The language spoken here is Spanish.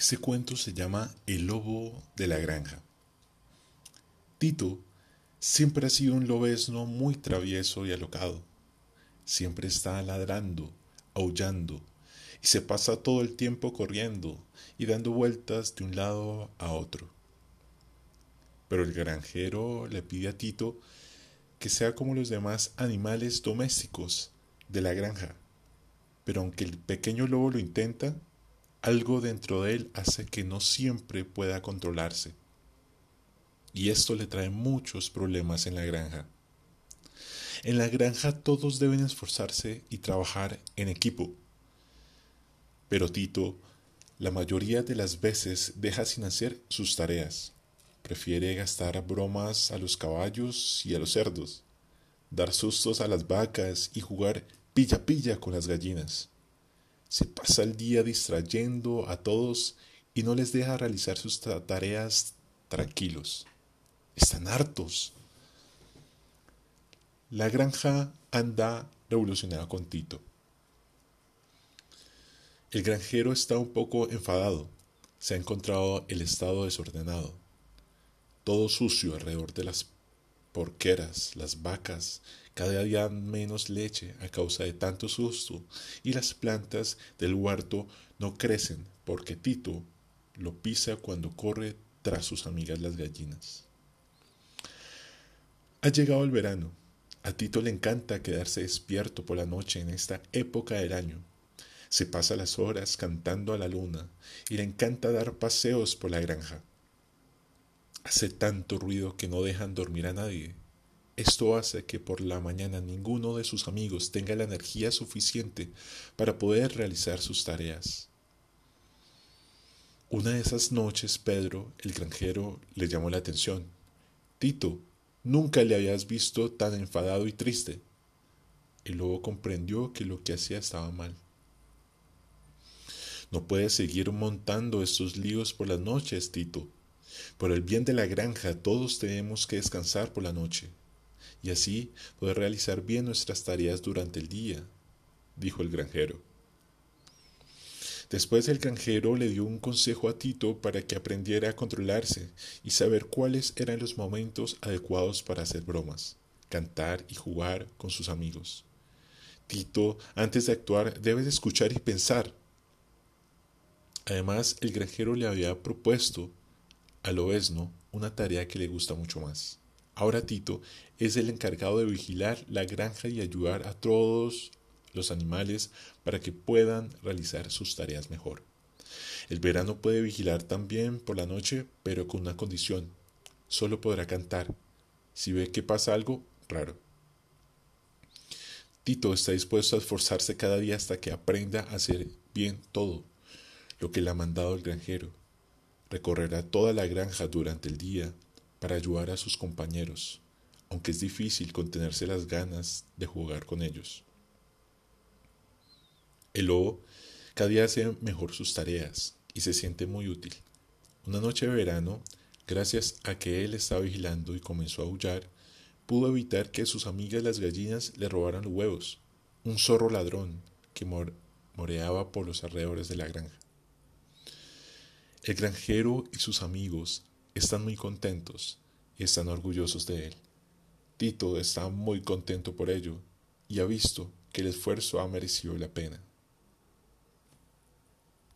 Este cuento se llama El lobo de la granja. Tito siempre ha sido un lobezno muy travieso y alocado. Siempre está ladrando, aullando, y se pasa todo el tiempo corriendo y dando vueltas de un lado a otro. Pero el granjero le pide a Tito que sea como los demás animales domésticos de la granja. Pero aunque el pequeño lobo lo intenta, algo dentro de él hace que no siempre pueda controlarse. Y esto le trae muchos problemas en la granja. En la granja todos deben esforzarse y trabajar en equipo. Pero Tito, la mayoría de las veces, deja sin hacer sus tareas. Prefiere gastar bromas a los caballos y a los cerdos, dar sustos a las vacas y jugar pilla pilla con las gallinas se pasa el día distrayendo a todos y no les deja realizar sus tareas tranquilos. Están hartos. La granja anda revolucionada con Tito. El granjero está un poco enfadado. Se ha encontrado el estado desordenado. Todo sucio alrededor de las porqueras, las vacas, cada día menos leche a causa de tanto susto, y las plantas del huerto no crecen porque Tito lo pisa cuando corre tras sus amigas las gallinas. Ha llegado el verano. A Tito le encanta quedarse despierto por la noche en esta época del año. Se pasa las horas cantando a la luna y le encanta dar paseos por la granja. Hace tanto ruido que no dejan dormir a nadie. Esto hace que por la mañana ninguno de sus amigos tenga la energía suficiente para poder realizar sus tareas. Una de esas noches Pedro, el granjero, le llamó la atención. Tito, nunca le habías visto tan enfadado y triste. El lobo comprendió que lo que hacía estaba mal. No puedes seguir montando estos líos por las noches, Tito, por el bien de la granja todos tenemos que descansar por la noche y así poder realizar bien nuestras tareas durante el día, dijo el granjero. Después el granjero le dio un consejo a Tito para que aprendiera a controlarse y saber cuáles eran los momentos adecuados para hacer bromas, cantar y jugar con sus amigos. Tito, antes de actuar, debe escuchar y pensar. Además, el granjero le había propuesto al obesno una tarea que le gusta mucho más. Ahora Tito es el encargado de vigilar la granja y ayudar a todos los animales para que puedan realizar sus tareas mejor. El verano puede vigilar también por la noche, pero con una condición. Solo podrá cantar si ve que pasa algo raro. Tito está dispuesto a esforzarse cada día hasta que aprenda a hacer bien todo lo que le ha mandado el granjero. Recorrerá toda la granja durante el día para ayudar a sus compañeros, aunque es difícil contenerse las ganas de jugar con ellos. El lobo cada día hace mejor sus tareas y se siente muy útil. Una noche de verano, gracias a que él estaba vigilando y comenzó a aullar, pudo evitar que sus amigas las gallinas le robaran los huevos, un zorro ladrón que moreaba por los alrededores de la granja. El granjero y sus amigos están muy contentos y están orgullosos de él. Tito está muy contento por ello y ha visto que el esfuerzo ha merecido la pena.